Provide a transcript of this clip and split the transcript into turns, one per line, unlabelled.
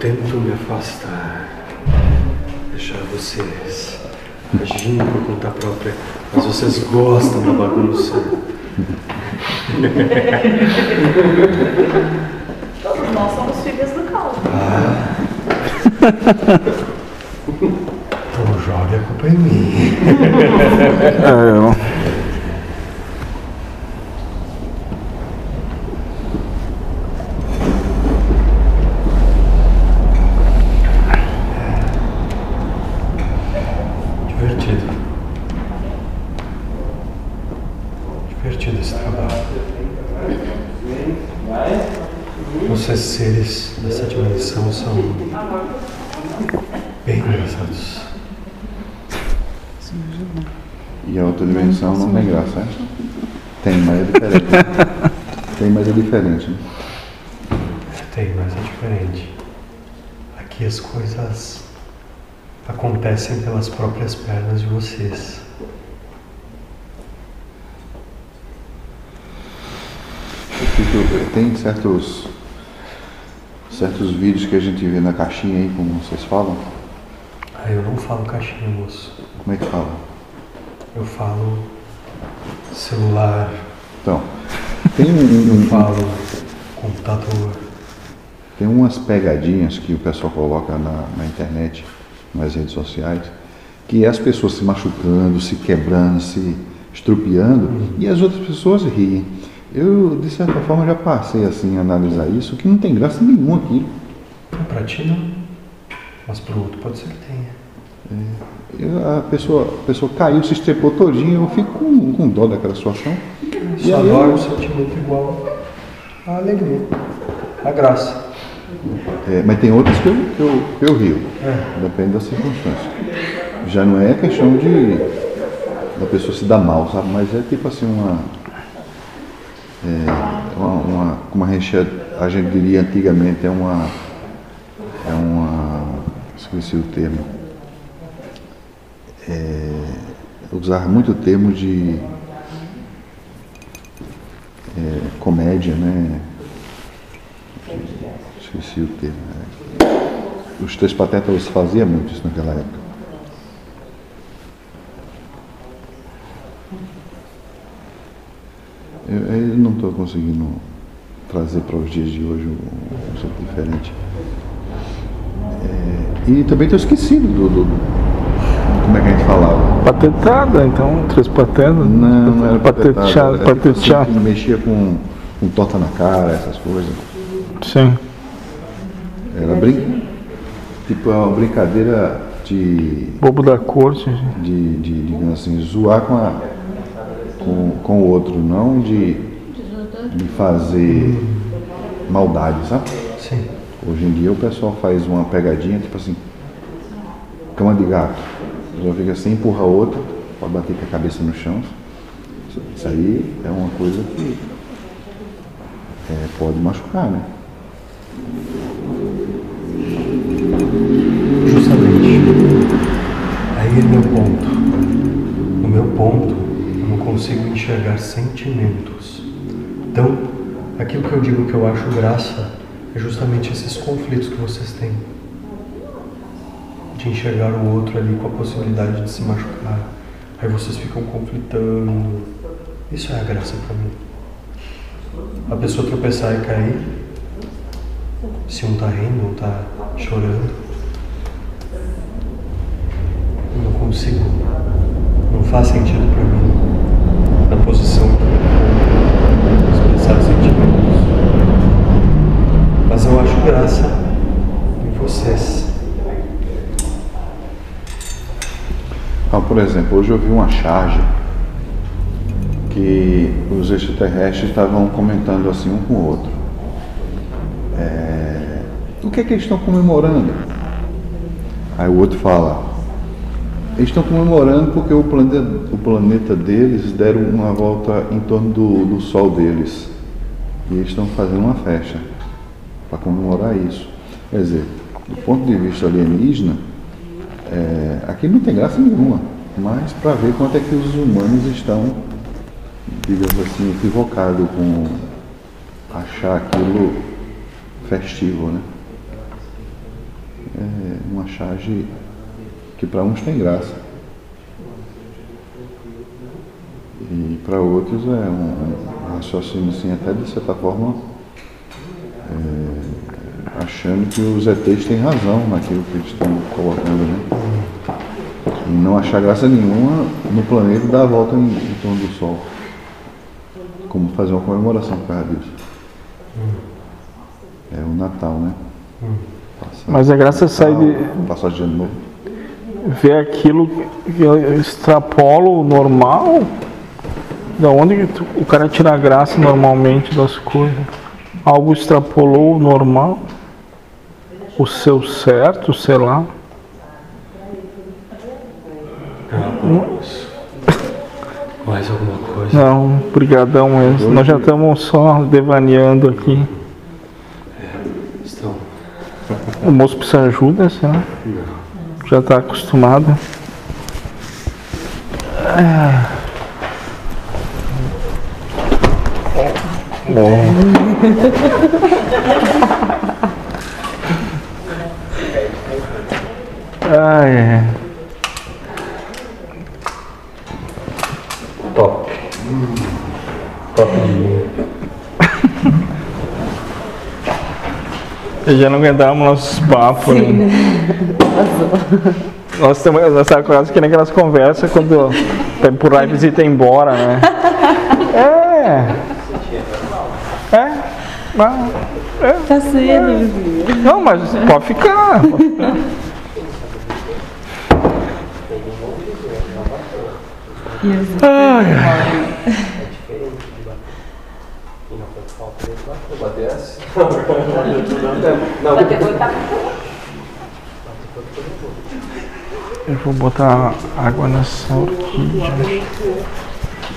tento me afastar, deixar vocês agindo por conta própria, mas vocês gostam da bagunça.
Todos nós somos filhas do caos.
Então jogue a culpa em mim.
É, eu...
Divertido. Divertido esse trabalho. Vocês seres da sétima edição são bem engraçados.
E a outra dimensão não tem graça, é? Tem, mas é diferente. tem, mas é diferente. né?
Tem, mas é diferente. Aqui as coisas acontecem pelas próprias pernas de vocês.
Fico- tem certos, certos vídeos que a gente vê na caixinha aí, como vocês falam.
Ah, eu não falo caixinha, moço.
Como é que fala?
Eu falo celular,
Então, tem, um-
eu falo computador.
tem umas pegadinhas que o pessoal coloca na, na internet, nas redes sociais, que é as pessoas se machucando, se quebrando, se estrupiando, e as outras pessoas riem. Eu, de certa forma, já passei assim a analisar isso, que não tem graça nenhuma aquilo.
Pra ti não, mas pro outro pode ser que tenha.
Eu- a, pessoa, a pessoa caiu, se estrepou todinho, eu fico com, com dó daquela situação. E
Só adoro um sentimento igual a alegria, a graça.
É, mas tem outras que eu, que eu, que eu rio.
É.
Depende da circunstância. Já não é questão de da pessoa se dar mal, sabe? Mas é tipo assim uma. É, uma, uma como a gente, a gente diria antigamente, é uma. É uma. Esqueci o termo. É, usar muito o termo de é, comédia, né? Esqueci o termo. é. Os três patetas faziam muito isso naquela época. Eu, eu não estou conseguindo trazer para os dias de hoje um um conceito diferente. É, e também estou esquecido do, do- Como é que a gente falava?
Patentada, então, três patetas.
Não, não era era tipo assim, que mexia com, com torta na cara, essas coisas.
Sim.
Era brin... tipo uma brincadeira de,
Bobo da corte.
de, de digamos assim, zoar com, a, com, com o outro, não de, de fazer maldade, sabe?
Sim.
Hoje em dia o pessoal faz uma pegadinha, tipo assim, cama de gato. A pessoa fica assim, empurra a outra, pode bater com a cabeça no chão. Isso- aí é uma coisa que é, pode machucar, né?
Justamente. Consigo enxergar sentimentos. Então, aquilo que eu digo que eu acho graça é justamente esses conflitos que vocês têm. De enxergar o outro ali com a possibilidade de se machucar. Aí vocês ficam conflitando. Isso é a graça pra mim. A pessoa tropeçar e cair. Se um tá rindo, um tá chorando. Eu não consigo. Não faz sentido pra mim. Eu tô, expressar sentimentos. Mas eu acho graça em vocês.
Ah, por exemplo, hoje eu vi uma charge que os extraterrestres estavam comentando assim um com o outro. É, o que é que eles estão comemorando? Aí o outro fala, eles estão comemorando porque o planeta, o planeta deles deram uma volta em torno do, do Sol deles. E eles estão fazendo uma festa para comemorar isso. Quer dizer, do ponto de vista alienígena, é, aqui não tem graça nenhuma, mas para ver quanto é que os humanos estão, digamos assim, equivocados com achar aquilo festivo, né? é uma charge que para uns tem graça. E para outros é um, um raciocínio assim, até de certa forma, é, achando que os ETs têm razão naquilo que eles estão colocando, né? E não achar graça nenhuma no planeta dar a volta em, em torno do Sol. Como fazer uma comemoração por causa disso. É o Natal, né? Passar-
Mas a graça sai de
Passar de ano novo.
Ver aquilo que extrapola o normal. Da onde tu- o cara tira a graça normalmente das coisas? Algo extrapolou o normal? O seu certo, sei lá.
Mais alguma coisa?
Não, brigadão mesmo. Nós já estamos só devaneando aqui.
Estão.
O moço precisa ajuda, será? Já está acostumado. Ah. Ai, é. Já não aguentamos nossos papos. Né? Nós estamos nós estamos quase que naquelas conversas quando tá por lá e visita embora, né? É. É. Ah,
Tá cedo, vizinho.
Não, mas pode ficar. pode ficar. Ai, ai. Eu vou botar água nessa orquídea.